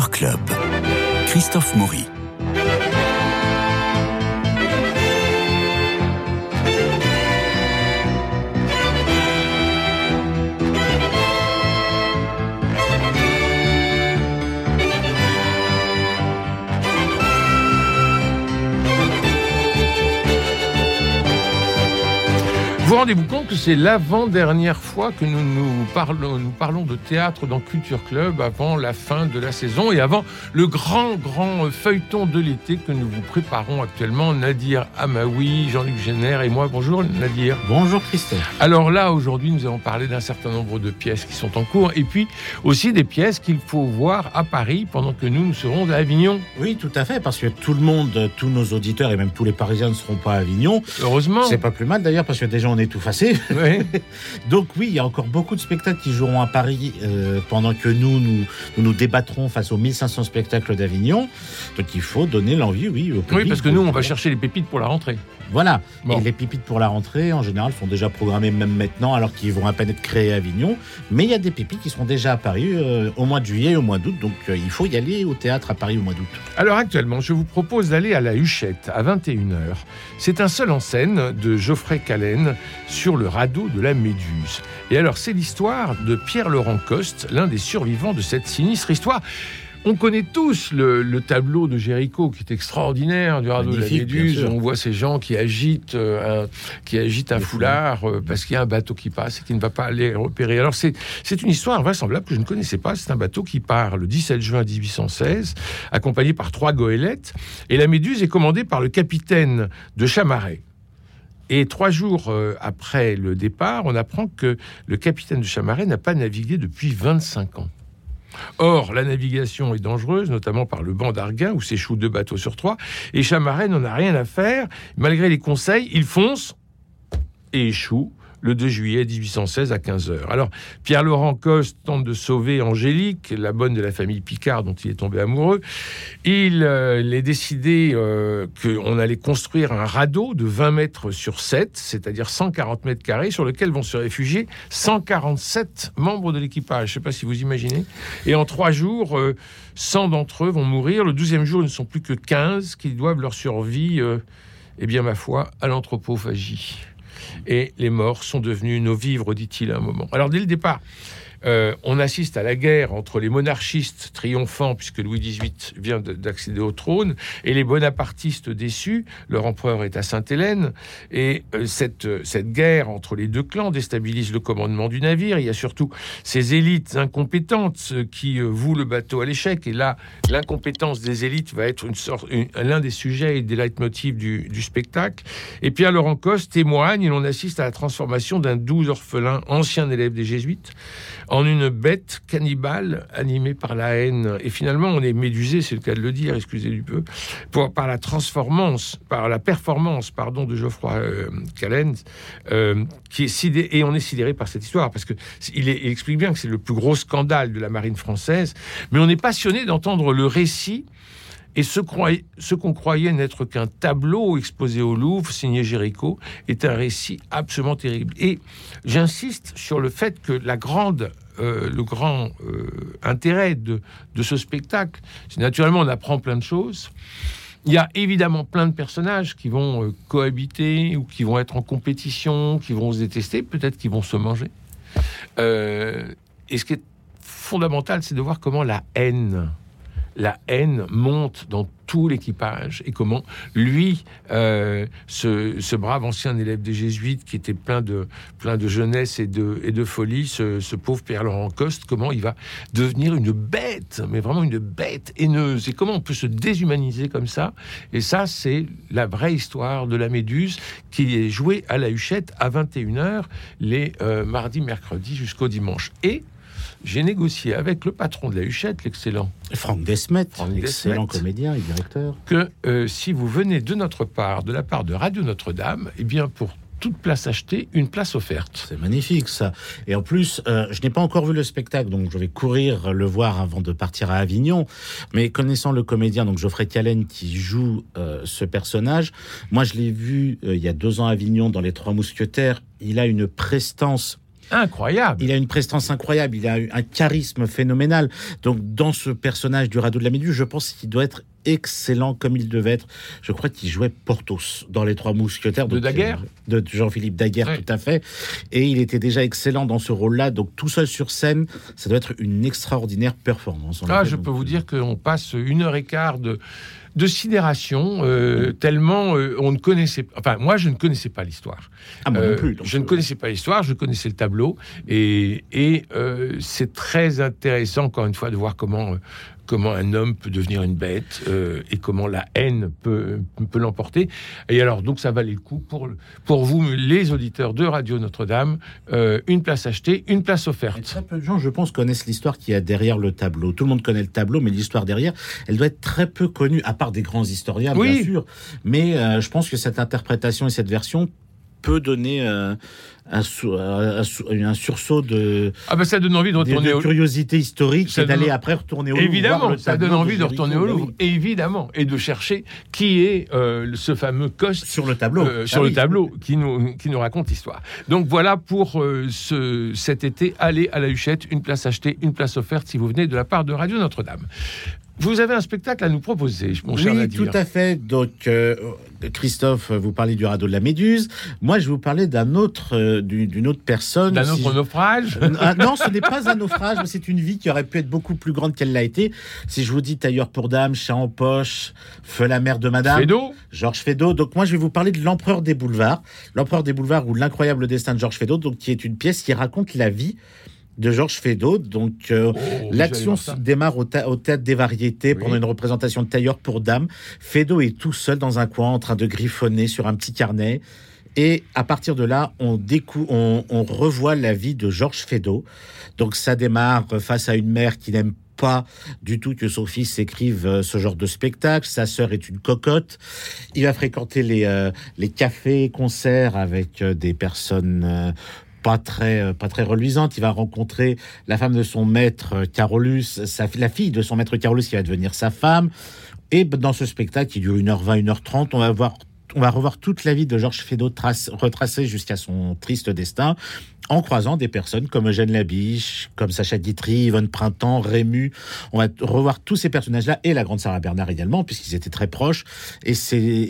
Club. Christophe Maury. Rendez-vous compte que c'est l'avant-dernière fois que nous, nous, parlons, nous parlons de théâtre dans Culture Club avant la fin de la saison et avant le grand, grand feuilleton de l'été que nous vous préparons actuellement. Nadir Amaoui, Jean-Luc Génère et moi. Bonjour Nadir. Bonjour Christophe. Alors là, aujourd'hui, nous allons parler d'un certain nombre de pièces qui sont en cours et puis aussi des pièces qu'il faut voir à Paris pendant que nous, nous serons à Avignon. Oui, tout à fait, parce que tout le monde, tous nos auditeurs et même tous les Parisiens ne seront pas à Avignon. Heureusement. C'est pas plus mal d'ailleurs, parce que déjà on est tout facé. Oui. Donc oui, il y a encore beaucoup de spectacles qui joueront à Paris euh, pendant que nous, nous, nous nous débattrons face aux 1500 spectacles d'Avignon. Donc il faut donner l'envie, oui, au public. Oui, parce que nous, on va chercher les pépites pour la rentrée. Voilà. Bon. Et les pépites pour la rentrée, en général, sont déjà programmées même maintenant, alors qu'ils vont à peine être créés à Avignon. Mais il y a des pépites qui seront déjà à Paris euh, au mois de juillet et au mois d'août. Donc euh, il faut y aller au théâtre à Paris au mois d'août. Alors actuellement, je vous propose d'aller à la Huchette à 21h. C'est un seul en scène de Geoffrey Callen sur le radeau de la Méduse. Et alors, c'est l'histoire de Pierre-Laurent Coste, l'un des survivants de cette sinistre histoire. On connaît tous le, le tableau de Géricault qui est extraordinaire du radeau de la Méduse. On voit ces gens qui agitent euh, un, qui agitent un foulard euh, parce qu'il y a un bateau qui passe et qui ne va pas aller repérer. Alors c'est c'est une histoire vraisemblable que je ne connaissais pas. C'est un bateau qui part le 17 juin 1816, accompagné par trois goélettes, et la Méduse est commandée par le capitaine de Chamaret. Et trois jours euh, après le départ, on apprend que le capitaine de Chamaret n'a pas navigué depuis 25 ans. Or, la navigation est dangereuse, notamment par le banc d'Arguin, où s'échouent deux bateaux sur trois, et Chamaret n'en a rien à faire. Malgré les conseils, il fonce et échoue le 2 juillet 1816 à 15h. Alors, Pierre-Laurent Coste tente de sauver Angélique, la bonne de la famille Picard dont il est tombé amoureux. Il, euh, il est décidé euh, qu'on allait construire un radeau de 20 mètres sur 7, c'est-à-dire 140 mètres carrés, sur lequel vont se réfugier 147 membres de l'équipage. Je ne sais pas si vous imaginez. Et en trois jours, euh, 100 d'entre eux vont mourir. Le douzième jour, ils ne sont plus que 15 qui doivent leur survie, euh, eh bien, ma foi, à l'anthropophagie et les morts sont devenus nos vivres, dit-il à un moment. Alors dès le départ, euh, on assiste à la guerre entre les monarchistes triomphants, puisque Louis XVIII vient de- d'accéder au trône, et les bonapartistes déçus. Leur empereur est à Sainte-Hélène, et euh, cette, euh, cette guerre entre les deux clans déstabilise le commandement du navire. Il y a surtout ces élites incompétentes qui vouent le bateau à l'échec, et là, l'incompétence des élites va être une sorte, l'un des sujets et des leitmotifs du, du spectacle. Et Pierre Laurent Coste témoigne, et l'on assiste à la transformation d'un doux orphelin, ancien élève des jésuites, en une bête cannibale animée par la haine. Et finalement, on est médusé, c'est le cas de le dire, excusez du peu, pour, par la transformance, par la performance, pardon, de Geoffroy euh, Callen, euh, qui est sidé, et on est sidéré par cette histoire parce que il, explique bien que c'est le plus gros scandale de la marine française, mais on est passionné d'entendre le récit et ce ce qu'on croyait n'être qu'un tableau exposé au Louvre, signé Géricault, est un récit absolument terrible. Et j'insiste sur le fait que la grande, euh, le grand euh, intérêt de, ce spectacle, c'est naturellement on apprend plein de choses. Il y a évidemment plein de personnages qui vont euh, cohabiter ou qui vont être en compétition, qui vont se détester, peut-être qu'ils vont se manger. Et ce qui est fondamental, c'est de voir comment la haine, la haine monte dans tout l'équipage et comment lui, euh, ce, brave ancien élève des jésuites qui était plein de, de jeunesse et de, et de folie, ce, ce pauvre Pierre-Laurent Coste, comment il va devenir une bête, mais vraiment une bête haineuse. Et comment on peut se déshumaniser comme ça Et ça, c'est la vraie histoire de la Méduse qui est jouée à la Huchette à 21h les euh, mardis, mercredis jusqu'au dimanche. Et j'ai négocié avec le patron de la Huchette, l'excellent Franck Desmet, excellent comédien et directeur. que euh, si vous venez de notre part, de la part de Radio Notre-Dame, eh bien pour toute place achetée, une place offerte. C'est magnifique ça. Et en plus, euh, je n'ai pas encore vu le spectacle, donc je vais courir le voir avant de partir à Avignon. Mais connaissant le comédien, donc Geoffrey Callen, qui joue euh, ce personnage, moi je l'ai vu euh, il y a deux ans à Avignon dans Les Trois Mousquetaires. Il a une prestance Incroyable. Il a une prestance incroyable, il a un charisme phénoménal. Donc, dans ce personnage du radeau de la Méduse, je pense qu'il doit être excellent comme il devait être. Je crois qu'il jouait Porthos dans Les Trois Mousquetaires. De Daguerre De Jean-Philippe Daguerre, Ouais. tout à fait. Et il était déjà excellent dans ce rôle-là. Donc, tout seul sur scène, ça doit être une extraordinaire performance. Ah, je peux vous euh, dire qu'on passe une heure et quart de, de sidération, euh, tellement euh, on ne connaissait pas. Enfin, moi, je ne connaissais pas l'histoire. Ah, moi non Euh, plus. donc, je ne connaissais pas l'histoire, je connaissais le tableau. Et, et c'est très intéressant, encore une fois, de voir comment, comment un homme peut devenir une bête euh, et comment la haine peut, peut l'emporter. Et alors, donc, ça valait le coup pour, pour vous, les auditeurs de Radio Notre-Dame, euh, une place achetée, une place offerte. Très peu de gens, je pense, connaissent l'histoire qu'il y a derrière le tableau. Tout le monde connaît le tableau, mais l'histoire derrière, elle doit être très peu connue, à part des grands historiens, Oui. bien sûr. Mais euh, je pense que cette interprétation et cette version peut donner euh, un, sou- un sursaut de, Ah ben, ça donne envie de de, retourner de au, curiosité historique et d'aller après retourner au Louvre. Évidemment, ça donne envie de retourner au Bah Louvre, oui. évidemment, et de chercher qui est euh, ce fameux Coste Sur le tableau. euh, Ah sur le tableau qui nous, qui nous raconte l'histoire. Donc voilà pour euh, ce, cet été, allez à la Huchette, une place achetée, une place offerte si vous venez de la part de Radio Notre-Dame. Vous avez un spectacle à nous proposer, mon cher Oui, Nadir. tout à fait. Donc, euh, Christophe, vous parlez du radeau de la Méduse. Moi, je vais vous parler d'un autre, euh, d'une autre personne. D'un autre naufrage Ah, non, ce n'est pas un naufrage, mais c'est une vie qui aurait pu être beaucoup plus grande qu'elle l'a été. Si je vous dis tailleur pour dame, chat en poche, feu la mère de madame, Fédot Georges Feydeau. Donc moi, je vais vous parler de l'empereur des boulevards, l'empereur des boulevards ou l'incroyable destin de Georges Feydeau, donc qui est une pièce qui raconte la vie de Georges Feydeau. Donc euh, Oh, L'action démarre au, au théâtre des variétés Oui. pendant une représentation de tailleur pour dames. Feydeau est tout seul dans un coin en train de griffonner sur un petit carnet. Et à partir de là, on, décou on, on revoit la vie de Georges Feydeau. Donc ça démarre face à une mère qui n'aime pas du tout que son fils écrive euh, ce genre de spectacle. Sa sœur est une cocotte. Il va fréquenter les, euh, les cafés, concerts avec euh, des personnes euh, pas très euh, pas très reluisantes. Il va rencontrer la femme de son maître euh, Carolus, sa, la fille de son maître Carolus qui va devenir sa femme. Et dans ce spectacle qui dure 1h20, 1h30, on va voir on va revoir toute la vie de Georges Feydeau retracée jusqu'à son triste destin en croisant des personnes comme Eugène Labiche, comme Sacha Guitry, Yvonne Printemps, Rému. On va revoir tous ces personnages-là et la grande Sarah Bernard également, puisqu'ils étaient très proches. Et c'est,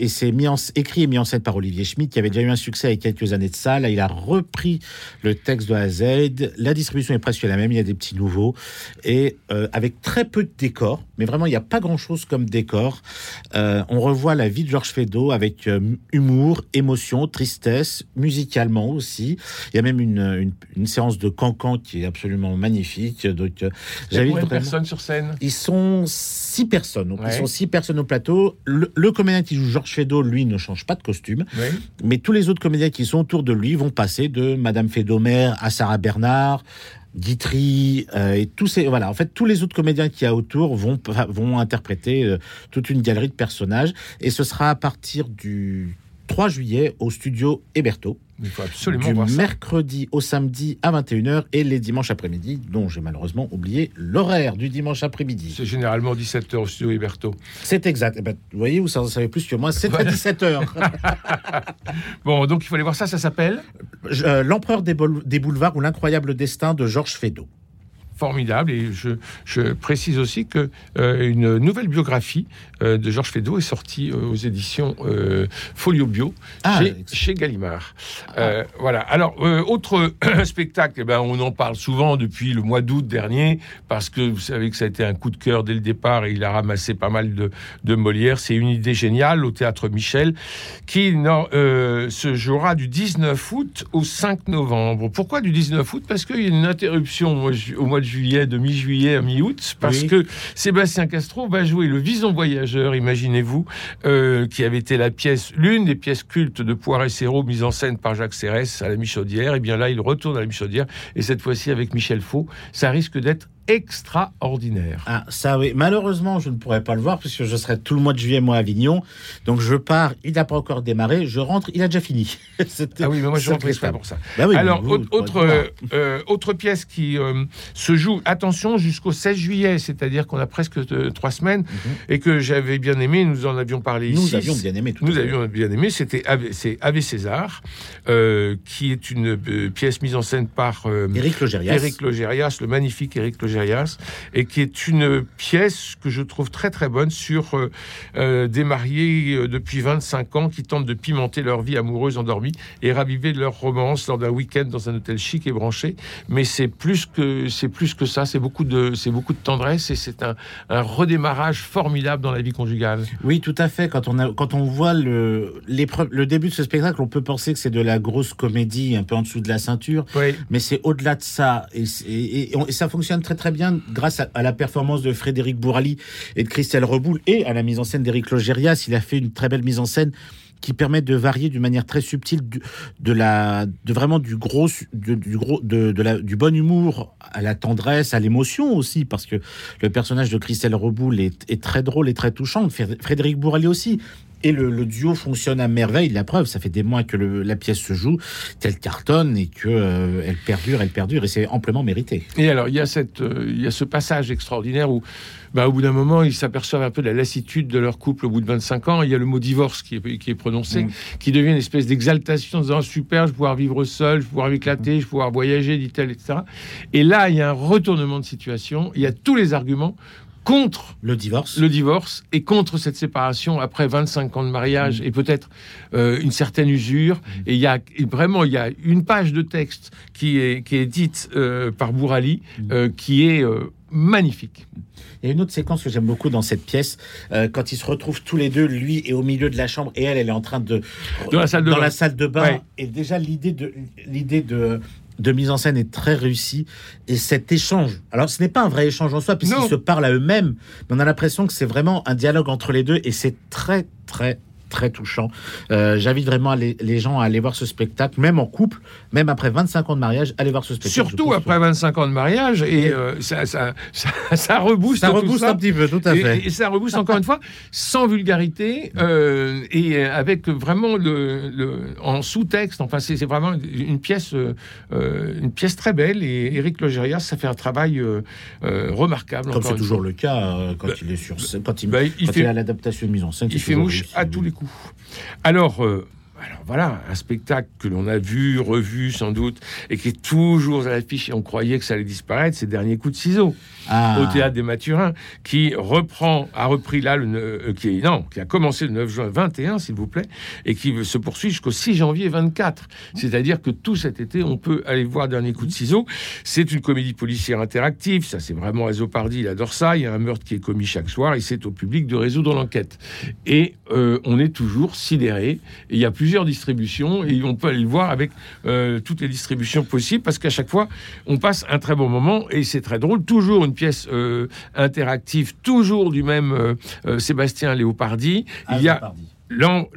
écrit et mis en scène par Olivier Schmitt, qui avait déjà eu un succès il y a quelques années de ça. Là, il a repris le texte de A à Z. La distribution est presque la même. Il y a des petits nouveaux. Et euh, avec très peu de décors, mais vraiment, il n'y a pas grand-chose comme décor. Euh, on revoit la vie de Georges Feydeau avec euh, humour, émotion, tristesse, musicalement aussi. Il y a même une, une, une séance de cancan qui est absolument magnifique. Donc, euh, de vraiment. personnes sur scène? Ils sont six personnes. Donc, Ouais. Ils sont six personnes au plateau. Le, le comédien qui joue Georges Feydeau, lui, ne change pas de costume. Mais tous les autres comédiens qui sont autour de lui vont passer de Madame Fédomère à Sarah Bernard, Guitry, euh, et tous ces voilà. En fait, tous les autres comédiens qu'il y a autour vont vont interpréter euh, toute une galerie de personnages. Et ce sera à partir du 3 juillet au studio Héberto, Il faut absolument du voir ça. mercredi au samedi à 21h et les dimanches après-midi, dont j'ai malheureusement oublié l'horaire du dimanche après-midi. C'est généralement 17h au studio Héberto. C'est exact. Eh ben, vous voyez, vous en savez plus que moi, c'est à 17h. Bon, donc il faut aller voir ça, ça s'appelle euh, L'empereur des, des boulevards ou l'incroyable destin de Georges Feydeau. Formidable. Et je, je précise aussi que euh, une nouvelle biographie euh, de Georges Feydeau est sortie euh, aux éditions Folio Bio Ah, chez, chez Gallimard. Euh, voilà. Alors, autre spectacle, eh ben, on en parle souvent depuis le mois d'août dernier, parce que vous savez que ça a été un coup de cœur dès le départ et il a ramassé pas mal de, de Molière. C'est une idée géniale au théâtre Michel qui non, se jouera du 19 août au 5 novembre. Pourquoi du 19 août? Parce qu'il y a une interruption au mois de juillet, de mi-juillet à mi-août, parce Oui. que Sébastien Castro va jouer le Vison Voyageur, imaginez-vous, euh, qui avait été la pièce, l'une des pièces cultes de Poiré Serrault, mise en scène par Jacques Serres à la Michaudière. Et bien là, il retourne à la Michaudière, et cette fois-ci avec Michel Faux. Ça risque d'être extraordinaire. Ah, ça oui. Malheureusement, je ne pourrais pas le voir puisque je serai tout le mois de juillet, moi, à Avignon. Donc je pars, il n'a pas encore démarré. Je rentre, il a déjà fini. ah oui, mais moi je rentre exprès pour ça. Bah oui, Alors, vous, autre, euh, euh, autre pièce qui euh, se joue, attention, jusqu'au 16 juillet, c'est-à-dire qu'on a presque trois semaines, Mhm. et que j'avais bien aimé, nous en avions parlé Nous ici. avions bien aimé tout Nous avions bien aimé, c'était Ave- c'est Ave César, qui est une pièce mise en scène par Éric Logérias. Éric Logérias, le magnifique Éric Logérias, et qui est une pièce que je trouve très très bonne sur euh, euh, des mariés euh, depuis 25 ans qui tentent de pimenter leur vie amoureuse endormie et raviver leur romance lors d'un week-end dans un hôtel chic et branché. Mais c'est plus que c'est plus que ça, c'est beaucoup de c'est beaucoup de tendresse et c'est un, un redémarrage formidable dans la vie conjugale. Oui, tout à fait. Quand on, a, quand on voit le, le début de ce spectacle, on peut penser que c'est de la grosse comédie un peu en dessous de la ceinture. Oui. Mais c'est au-delà de ça. Et, c'est- et- et on- et ça fonctionne très très bien grâce à, la performance de Frédéric Bourali et de Christelle Reboul et à la mise en scène d'Éric Logérias. Il a fait une très belle mise en scène qui permet de varier d'une manière très subtile de la de vraiment du gros du gros de, la, du bon humour à la tendresse à l'émotion aussi parce que le personnage de Christelle Reboul est, est très drôle et très touchant Fré- Frédéric Bourali aussi et le, le duo fonctionne à merveille. La preuve, ça fait des mois que le- la pièce se joue, qu'elle cartonne et que euh, elle perdure, elle perdure, et c'est amplement mérité. Et alors, il y a, cette, euh, il y a ce passage extraordinaire où, bah, au bout d'un moment, ils s'aperçoivent un peu de la lassitude de leur couple au bout de 25 ans. Il y a le mot divorce qui est, qui est prononcé, Mm. qui devient une espèce d'exaltation en disant super, je vais pouvoir vivre seul, je vais pouvoir m'éclater, je vais pouvoir voyager, dit-elle, etc. Et là, il y a un retournement de situation. Il y a tous les arguments contre Le divorce. le divorce et contre cette séparation après 25 ans de mariage et peut-être euh, une certaine usure. Et il y a et vraiment il y a une page de texte qui est qui est dite euh, par Bourali euh, qui est magnifique. Il y a une autre séquence que j'aime beaucoup dans cette pièce, euh, quand ils se retrouvent tous les deux, lui est au milieu de la chambre et elle, elle est en train de Dans la salle de dans bain. la salle de bain. Ouais. Et déjà l'idée de l'idée de de mise en scène est très réussie et cet échange. Alors ce n'est pas un vrai échange en soi puisqu'ils se parlent à eux-mêmes, mais on a l'impression que c'est vraiment un dialogue entre les deux et c'est très très très touchant. Euh, J'invite vraiment les, les gens à aller voir ce spectacle, même en couple, même après 25 ans de mariage, allez voir ce spectacle. Surtout après 25 ans de mariage et euh, ça, ça, ça, ça rebooste ça rebooste un petit peu, tout à fait. Et, et ça rebooste encore une fois sans vulgarité euh, et avec vraiment le, le en sous-texte. Enfin, c'est vraiment une pièce, euh, euh, une pièce très belle. Et Éric Logérias, ça fait un travail euh, euh, remarquable. Comme c'est toujours fois. le cas euh, quand Bah, il est sur quand il, Bah, il quand il fait, a l'adaptation de mise en scène. il fait mouche à tous les coups. Alors. Alors voilà, un spectacle que l'on a vu, revu sans doute, et qui est toujours à l'affiche, et on croyait que ça allait disparaître, c'est Dernier coup de ciseaux. Ah. au théâtre des Mathurins, qui reprend, a repris là, le, euh, qui, est- non, qui a commencé le 9 juin 21, s'il vous plaît, et qui se poursuit jusqu'au 6 janvier 24. C'est-à-dire que tout cet été, on peut aller voir Dernier coup de ciseaux. C'est une comédie policière interactive, ça c'est vraiment Azopardi, il adore ça. Il y a un meurtre qui est commis chaque soir, et c'est au public de résoudre l'enquête. Et euh, on est toujours sidéré. Et il y a plusieurs distributions, et on peut aller le voir avec euh, toutes les distributions possibles, parce qu'à chaque fois, on passe un très bon moment, et c'est très drôle. Toujours une pièce euh, interactive, toujours du même euh, Sébastien Léopardi. Ah, il y a l'an...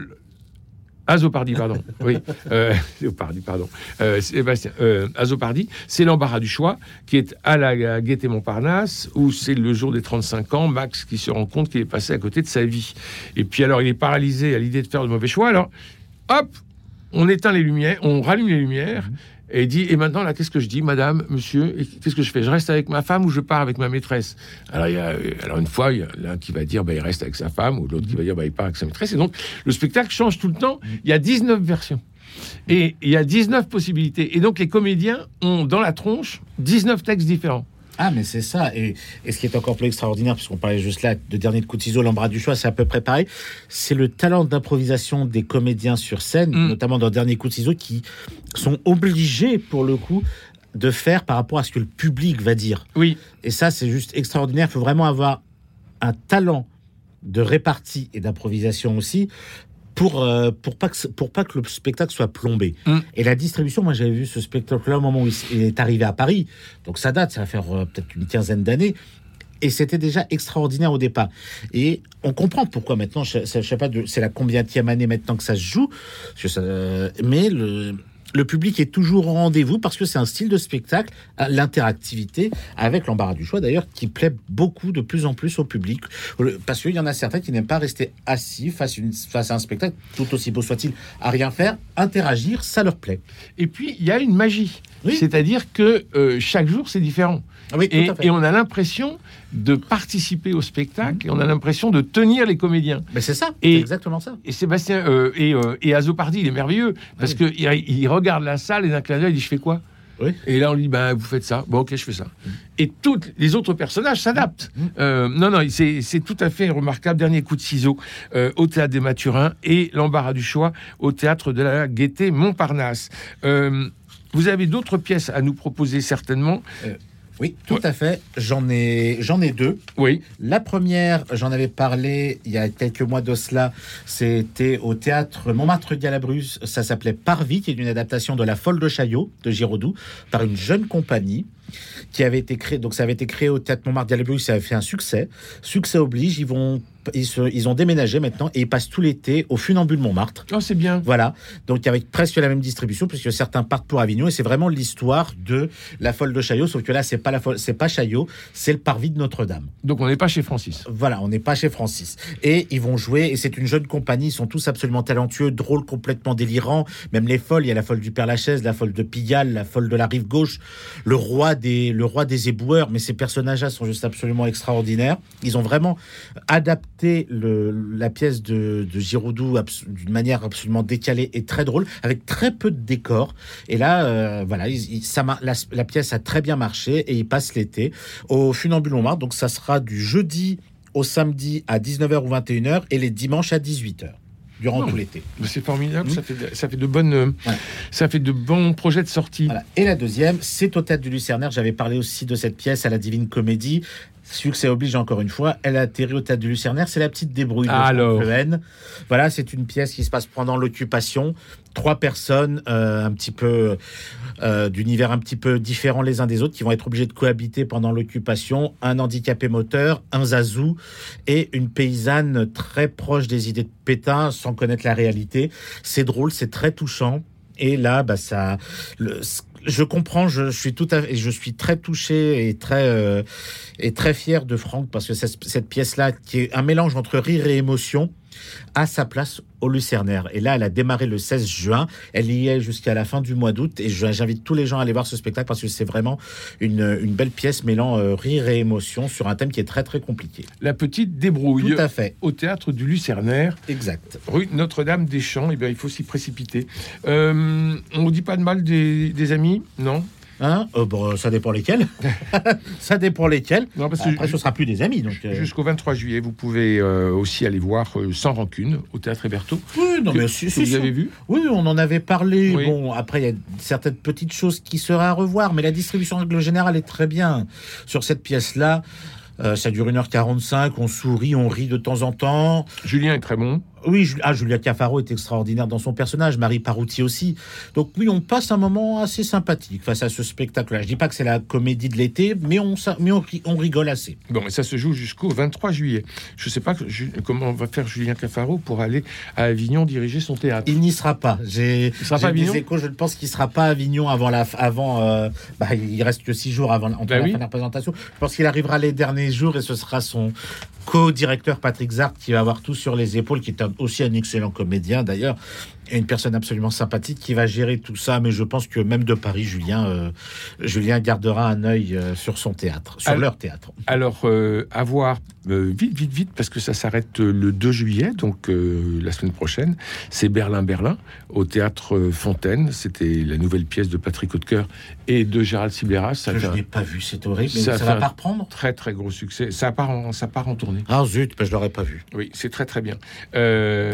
Azopardi, pardon. Oui, euh, Léopardi, pardon. Euh, Sébastien, euh, Azopardi, c'est l'embarras du choix qui est à la Gaîté Montparnasse où c'est le jour des 35 ans, Max qui se rend compte qu'il est passé à côté de sa vie. Et puis alors il est paralysé à l'idée de faire de mauvais choix. Alors, hop, on éteint les lumières, on rallume les lumières. Et il dit, et maintenant, là, qu'est-ce que je dis, madame, monsieur, qu'est-ce que je fais? Je reste avec ma femme ou je pars avec ma maîtresse? Alors, il y a, euh, alors, une fois, il y a l'un qui va dire, bah, il reste avec sa femme, ou l'autre qui va dire, bah, il part avec sa maîtresse. Et donc, le spectacle change tout le temps. Il y a 19 versions. Et il y a 19 possibilités. Et donc, les comédiens ont dans la tronche 19 textes différents. Ah, mais c'est ça. Et, et ce qui est encore plus extraordinaire, puisqu'on parlait juste là de dernier de coup de ciseaux, l'embarras du choix, c'est à peu près pareil. C'est le talent d'improvisation des comédiens sur scène, Mm. notamment dans dernier coup de ciseaux, qui sont obligés, pour le coup, de faire par rapport à ce que le public va dire. Oui. Et ça, c'est juste extraordinaire. Il faut vraiment avoir un talent de répartie et d'improvisation aussi pour, euh, pour, pas que, pour pas que le spectacle soit plombé. Mm. Et la distribution, moi j'avais vu ce spectacle-là au moment où il est arrivé à Paris, donc ça date, ça va faire euh, peut-être une quinzaine d'années. Et c'était déjà extraordinaire au départ. Et on comprend pourquoi maintenant, je, je sais pas, c'est la combienième année maintenant que ça se joue. Ça, euh, mais le, le public est toujours au rendez-vous parce que c'est un style de spectacle, à l'interactivité avec l'embarras du choix d'ailleurs, qui plaît beaucoup de plus en plus au public. Parce qu'il y en a certains qui n'aiment pas rester assis face, une- face à un spectacle, tout aussi beau soit-il, à rien faire, interagir, ça leur plaît. Et puis, il y a une magie. Oui. C'est-à-dire que euh, chaque jour, c'est différent. Ah Oui, Et, on a l'impression de participer au spectacle et on a l'impression de tenir les comédiens. Mais c'est ça, c'est exactement ça. Et Sébastien euh, et, euh, et Azopardi, il est merveilleux parce Oui. que il, il regarde la salle et d'un clin d'œil, il dit je fais quoi? Oui. Et là on lui dit ben vous faites ça. Bon ok je fais ça. Et tous les autres personnages s'adaptent. Mm. Euh, non non c'est c'est tout à fait remarquable. Dernier coup de ciseau euh, au théâtre des Mathurins et l'embarras du choix au théâtre de la Gaîté Montparnasse. Euh, vous avez d'autres pièces à nous proposer certainement? Oui, tout Ouais. à fait. J'en ai, j'en ai deux. Oui. La première, j'en avais parlé il y a quelques mois de cela, c'était au théâtre Montmartre Galabrusse. Ça s'appelait Parvis, qui est une adaptation de La Folle de Chaillot de Giraudoux par une jeune compagnie qui avait été créée. Donc ça avait été créé au théâtre Montmartre Galabrusse, ça avait fait un succès. Succès oblige, ils vont, ils, se- ils ont déménagé maintenant et ils passent tout l'été au Funambule Montmartre. Oh c'est bien. Voilà, donc avec presque la même distribution, puisque certains partent pour Avignon, et c'est vraiment l'histoire de la folle de Chaillot, sauf que là, c'est pas la folle, c'est pas Chaillot, c'est le parvis de Notre-Dame. Donc on n'est pas chez Francis. Voilà, on n'est pas chez Francis. Et ils vont jouer, et c'est une jeune compagnie, ils sont tous absolument talentueux, drôles, complètement délirants, même les folles, il y a la folle du Père Lachaise, la folle de Pigalle, la folle de la Rive Gauche, le roi des, le roi des éboueurs, mais ces personnages-là sont juste absolument extraordinaires. Ils ont vraiment adapté le, la pièce de, de Giraudoux d'une manière absolument décalée et très drôle, avec très peu de décors. Et là, euh, voilà, ça la, la pièce a très bien marché et ils passent l'été au Funambule Montmartre. Donc ça sera du jeudi au samedi à 19h ou 21h et les dimanches à 18h durant Oh. tout l'été. C'est formidable. Mm. Ça fait de- ça fait de bonnes euh, Voilà. ça fait de bons projets de sortie. Voilà. Et la deuxième, c'est au théâtre du Lucernaire. J'avais parlé aussi de cette pièce à la Divine Comédie. Succès oblige encore une fois. Elle a atterri au théâtre du Lucernaire. C'est la petite débrouille de Alors. Voilà, c'est une pièce qui se passe pendant l'occupation. Trois personnes, euh, un petit peu euh, d'univers un petit peu différents les uns des autres, qui vont être obligés de cohabiter pendant l'occupation. Un handicapé moteur, un zazou et une paysanne très proche des idées de Pétain, sans connaître la réalité. C'est drôle, c'est très touchant. Et là, bah, ça, le- je comprends, je, suis tout à je suis très touché et très euh, et très fier de Franck parce que cette, cette pièce-là, qui est un mélange entre rire et émotion, a sa place au Lucernaire. Et là, elle a démarré le 16 juin. Elle y est jusqu'à la fin du mois d'août. Et j'invite tous les gens à aller voir ce spectacle parce que c'est vraiment une, une belle pièce mêlant euh, rire et émotion sur un thème qui est très très compliqué. La petite débrouille Tout à fait, au théâtre du Lucernaire, exact. rue Notre-Dame-des-Champs. Eh bien, il faut s'y précipiter. Euh, on ne dit pas de mal des, des amis, non? Hein Euh, bon, ça dépend lesquels. ça dépend lesquels. Non, parce que Après, ce sera plus des amis. Donc, euh, jusqu'au 23 juillet, vous pouvez euh, aussi aller voir Sans rancune au théâtre Héberto. Oui, non, Que- mais si, que si, vous si. avez vu Oui, on en avait parlé. Oui. Bon, après, il y a certaines petites choses qui seraient à revoir, mais la distribution en règle générale est très bien. Sur cette pièce-là, ça dure 1h45, on sourit, on rit de temps en temps. Julien est très bon. Oui, Ju- ah, Julia Cafaro est extraordinaire dans son personnage, Marie Parouti aussi. Donc oui, on passe un moment assez sympathique face à ce spectacle-là. Je dis pas que c'est la comédie de l'été, mais on, mais on, ri- on rigole assez. Bon, et ça se joue jusqu'au 23 juillet. Je ne sais pas que- comment va faire Julien Cafaro pour aller à Avignon diriger son théâtre. Il n'y sera pas. J'ai des échos, je ne pense qu'il sera pas à Avignon avant la avant. euh, bah, il reste que six jours avant Bah la oui. fin de la représentation. Je pense qu'il arrivera les derniers jours et ce sera son co-directeur Patrick Zart qui va avoir tout sur les épaules, qui est aussi un excellent comédien d'ailleurs et une personne absolument sympathique qui va gérer tout ça. Mais je pense que même de Paris, Julien, euh, Julien gardera un œil euh, sur son théâtre, sur Alors- leur théâtre. Alors, euh, à voir euh, vite, vite, vite, parce que ça s'arrête le 2 juillet, donc la semaine prochaine. C'est Berlin-Berlin, au théâtre Fontaine. C'était la nouvelle pièce de Patrick Hautecoeur et de Gérald Sibleras. Ça Que je n'ai pas vu, c'est horrible. Mais Ça ça, va pas reprendre très, très gros succès. Ça part en, ça part en tournée. Ah zut, bah, je l'aurais pas vu. Oui, c'est très, très bien.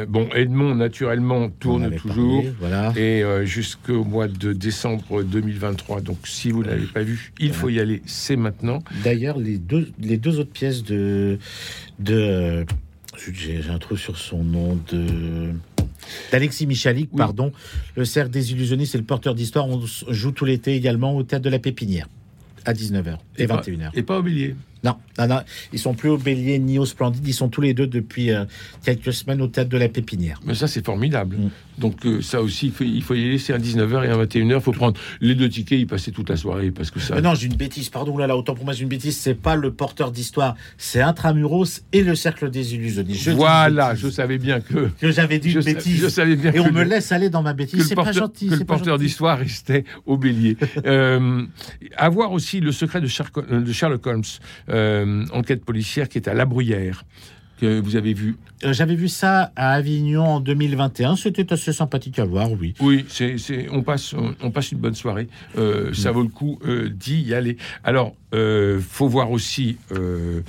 Bon, Edmond, naturellement, On tourne toujours. parlé, voilà. Et euh, jusqu'au mois de décembre 2023. Donc, si vous ne l'avez pas vu, il faut y aller. C'est maintenant. D'ailleurs, les deux, les deux autres pièces de. de j'ai un trou sur son nom. de D'Alexis Michalik, Oui. pardon. Le Cercle des illusionnistes et le porteur d'histoire. On joue tout l'été également au théâtre de la Pépinière, à 19h et pas- 21h. Et pas oublier. Non, non, non, ils sont plus au Bélier ni au Splendide, ils sont tous les deux depuis euh, quelques semaines au théâtre de la Pépinière. Mais ça, c'est formidable. Mm. Donc, euh, ça aussi, il faut, il faut y laisser un 19h et un 21h. Il faut prendre les deux tickets, y passer toute la soirée. Parce que ça. Mais non, j'ai une bêtise, pardon, là, là, autant pour moi, j'ai une bêtise, c'est pas le porteur d'histoire, c'est Intramuros et le Cercle des Illusionnistes. Je voilà, je savais bien que. que j'avais dit Je, une sa- bêtise. je savais bien Et on me laisse aller dans ma bêtise, c'est pas gentil. que le porteur d'histoire restait au bélier. Euh, avoir aussi le secret de, Sherco- de Sherlock Holmes, euh, enquête policière qui est à La Bruyère, que vous avez vu. Euh, J'avais vu ça à Avignon en 2021, c'était assez sympathique à voir, oui. Oui, c'est, on, passe, on, on passe une bonne soirée. Euh, Ça vaut le coup euh, d'y aller. Alors, euh, faut voir aussi. Euh,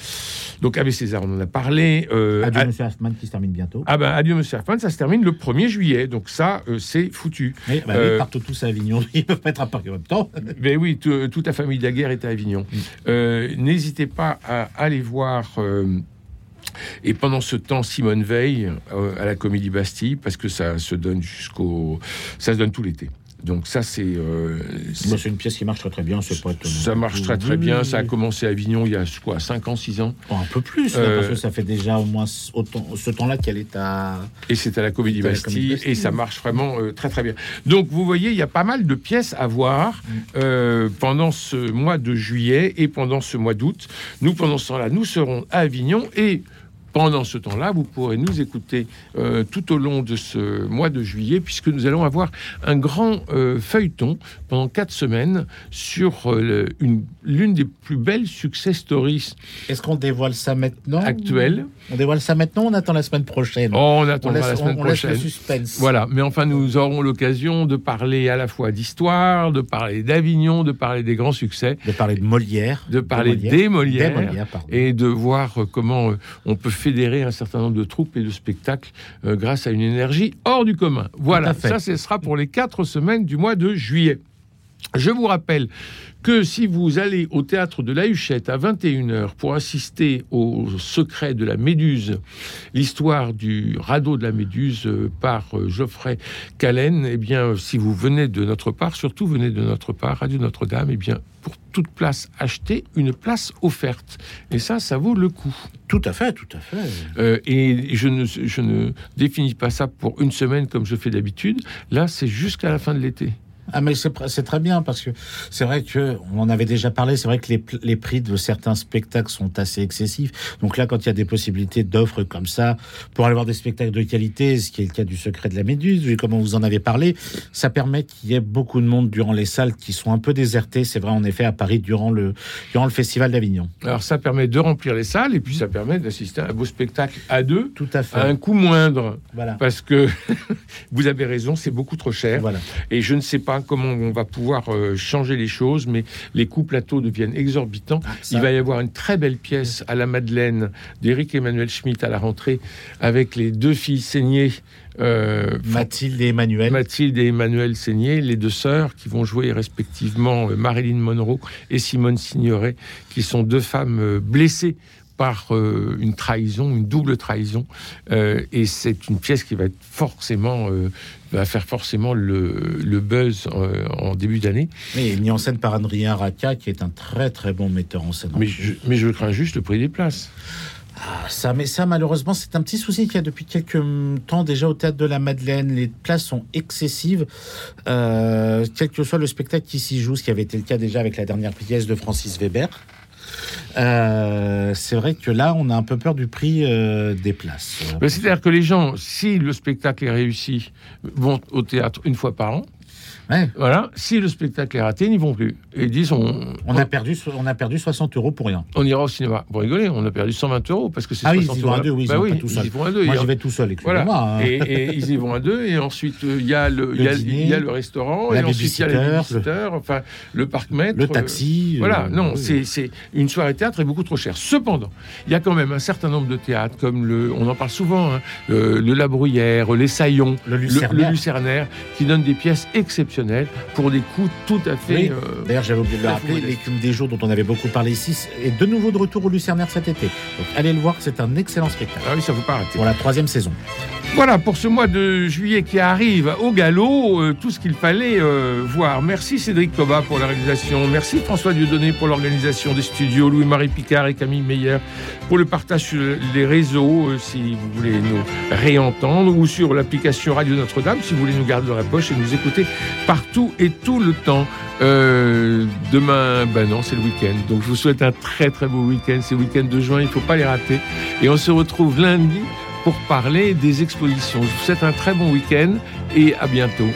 donc, Abbé César, on en a parlé. Adieu, ah, monsieur Hoffman, qui se termine bientôt. ah ben, adieu, monsieur Hoffman, ça se termine le 1er juillet. Donc, ça, c'est foutu. Oui, bah oui, ils partent tous à Avignon, ils peuvent pas être à Paris en même temps. Mais oui, tout- toute la famille Daguerre est à Avignon. Euh, N'hésitez pas à aller voir. Euh, et pendant ce temps, Simone Veil euh, à la Comédie Bastille, parce que ça se donne jusqu'au, ça se donne tout l'été. Donc ça, c'est, euh, c'est- une pièce qui marche très très bien, pas étonnant. ça marche très très bien. Ça a commencé à Avignon il y a quoi, 5 ans, 6 ans, Oh, un peu plus, Euh, parce que ça fait déjà au moins ce- autant, ce temps-là qu'elle est à. et c'est à la Comédie Bastille, et ça marche vraiment euh, très très bien. Donc vous voyez, il y a pas mal de pièces à voir Mm. euh, pendant ce mois de juillet et pendant ce mois d'août. Nous, pendant ce temps-là, nous serons à Avignon et pendant ce temps-là, vous pourrez nous écouter euh, tout au long de ce mois de juillet, puisque nous allons avoir un grand euh, feuilleton pendant quatre semaines sur euh, l'une des plus belles success stories Est-ce qu'on dévoile ça maintenant actuelles. On dévoile ça maintenant on attend la semaine prochaine? Oh, on laisse, la semaine on- on laisse prochaine. le suspense. Voilà, mais enfin, nous aurons l'occasion de parler à la fois d'histoire, de parler d'Avignon, de parler des grands succès, De parler de Molière. de parler Molière. des Molières, Des Molières, et de voir comment on peut fédérer un certain nombre de troupes et de spectacles euh, grâce à une énergie hors du commun. Voilà, ça, ce sera pour les quatre semaines du mois de juillet. Je vous rappelle que si vous allez au théâtre de la Huchette à 21h pour assister au secret de la Méduse, l'histoire du radeau de la Méduse euh, par euh, Geoffrey Callen, eh bien, si vous venez de notre part, surtout venez de notre part, Radio Notre-Dame, eh bien, pour toute place achetée, une place offerte. Et ça, ça vaut le coup. Tout à fait, tout à fait. Euh, et je ne, je ne définis pas ça pour une semaine comme je fais d'habitude. Là, c'est jusqu'à la fin de l'été. Ah mais c'est très bien parce que c'est vrai que on en avait déjà parlé. C'est vrai que les, prix de certains spectacles sont assez excessifs. Donc là, quand il y a des possibilités d'offres comme ça pour aller voir des spectacles de qualité, ce qui est le cas du Secret de la Méduse, vu comment vous en avez parlé, ça permet qu'il y ait beaucoup de monde durant les salles qui sont un peu désertées. C'est vrai en effet à Paris durant le durant le festival d'Avignon. Alors, ça permet de remplir les salles et puis ça permet d'assister à un beau spectacle à deux, Tout à fait. à un coût moindre. Voilà. Parce que vous avez raison, c'est beaucoup trop cher. Voilà. Et je ne sais pas comment on va pouvoir euh, changer les choses, mais les coûts plateaux deviennent exorbitants. Ah, Il va y avoir une très belle pièce à la Madeleine d'Éric Emmanuel Schmitt à la rentrée avec les deux filles saignées. euh, Mathilde et Emmanuel. Mathilde et Emmanuel Seigné, les deux sœurs qui vont jouer respectivement euh, Marilyn Monroe et Simone Signoret, qui sont deux femmes blessées par euh, une trahison, une double trahison. Euh, et c'est une pièce qui va être forcément, euh, va faire forcément le, le buzz en début d'année. Oui, mis en scène par Adrien Raca, qui est un très très bon metteur en scène. Mais je, mais je crains juste le prix des places. Ah, ça, mais ça, malheureusement, c'est un petit souci qu'il y a depuis quelques hum, temps déjà au théâtre de la Madeleine. Les places sont excessives, quel que soit le spectacle qui s'y joue, ce qui avait été le cas déjà avec la dernière pièce de Francis Weber. Euh, c'est vrai que là, on a un peu peur du prix euh, des places. C'est-à-dire que les gens, si le spectacle est réussi, vont au théâtre une fois par an. Ouais. Voilà. Si le spectacle est raté, ils n'y vont plus. Et ils disent on, On a perdu, on a perdu 60 euros pour rien. on ira au cinéma. Vous rigolez, on a perdu 120 euros parce que c'est Ah oui, 60 ils y vont à euros. deux, oui, ils Bah y vont oui, pas tout seuls. Ils y vont à deux. Moi, j'y vais tout seul, Voilà. excusez-moi. hein. Et, et ils y vont à deux. Et ensuite, euh, il y a le, y a, dîner, il y a le restaurant. et ensuite, il y a les enfin, le parc-maître. Le euh, taxi. Voilà, euh, non, oui. c'est une soirée théâtre est beaucoup trop chère. Cependant, il y a quand même un certain nombre de théâtres comme le, on en parle souvent, hein, euh, le La Bruyère, les Saillons, Le Lucernaire. le Lucernaire, qui donnent des pièces excellentes. Pour des coûts tout à fait. Oui. euh, D'ailleurs, j'avais oublié de le rappeler, l'écume des jours dont on avait beaucoup parlé ici est de nouveau de retour au Lucernaire cet été. Donc allez le voir, c'est un excellent spectacle. ah oui, ça ne faut pas rater. Pour la troisième saison. Voilà pour ce mois de juillet qui arrive au galop, euh, tout ce qu'il fallait euh, voir. Merci Cédric Coba pour la réalisation. Merci François Dieudonné pour l'organisation des studios. Louis-Marie Picard et Camille Meyer pour le partage sur les réseaux, euh, si vous voulez nous réentendre, ou sur l'application Radio Notre-Dame, si vous voulez nous garder dans la poche et nous écouter partout et tout le temps. Euh, demain, ben non, c'est le week-end. Donc je vous souhaite un très très beau week-end. C'est le week-end de juin, il ne faut pas les rater. Et on se retrouve lundi pour parler des expositions. Je vous souhaite un très bon week-end et à bientôt.